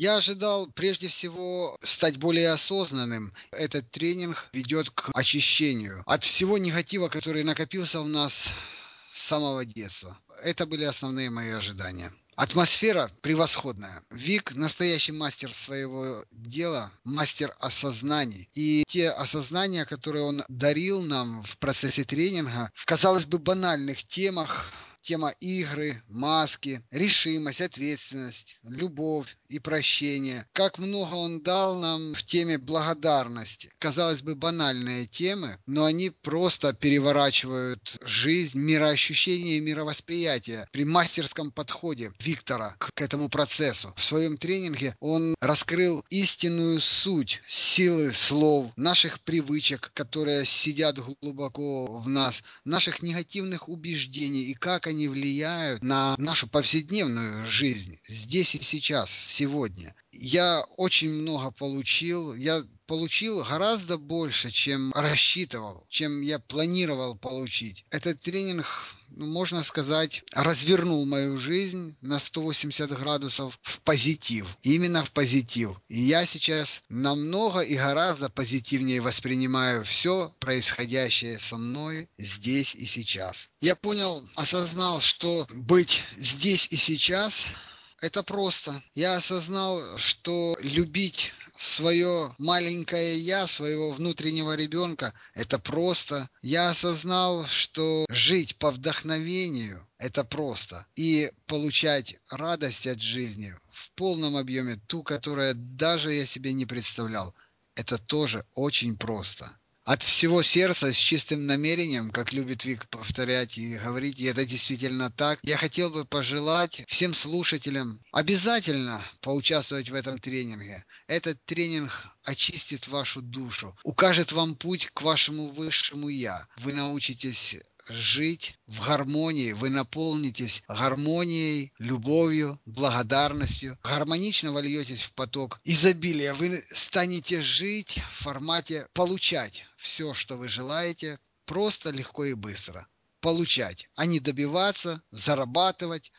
Я ожидал прежде всего стать более осознанным. Этот тренинг ведет к очищению от всего негатива, который накопился в нас с самого детства. Это были основные мои ожидания. Атмосфера превосходная. Вик настоящий мастер своего дела, мастер осознаний. И те осознания, которые он дарил нам в процессе тренинга, в, казалось бы, банальных темах, тема игры, маски, решимость, ответственность, любовь и прощение. Как много он дал нам в теме благодарности. Казалось бы, банальные темы, но они просто переворачивают жизнь, мироощущение и мировосприятие при мастерском подходе Виктора к, к этому процессу. В своем тренинге он раскрыл истинную суть силы слов, наших привычек, которые сидят глубоко в нас, наших негативных убеждений и как они влияют на нашу повседневную жизнь здесь и сейчас, сегодня. Я очень много получил. Я получил гораздо больше, чем рассчитывал, чем я планировал получить. Этот тренинг, ну, можно сказать, развернул мою жизнь на 180 градусов в позитив. Именно в позитив. И я сейчас намного и гораздо позитивнее воспринимаю все происходящее со мной здесь и сейчас. Я понял, осознал, что быть здесь и сейчас это просто. Я осознал, что любить свое маленькое я, своего внутреннего ребенка, это просто. Я осознал, что жить по вдохновению – это просто. И получать радость от жизни в полном объеме, ту, которая даже я себе не представлял, это тоже очень просто от всего сердца, с чистым намерением, как любит Вик повторять и говорить, и это действительно так, я хотел бы пожелать всем слушателям обязательно поучаствовать в этом тренинге. Этот тренинг очистит вашу душу, укажет вам путь к вашему высшему «я». Вы научитесь жить в гармонии, вы наполнитесь гармонией, любовью, благодарностью, гармонично вольетесь в поток изобилия, вы станете жить в формате получать все, что вы желаете, просто, легко и быстро. Получать, а не добиваться, зарабатывать,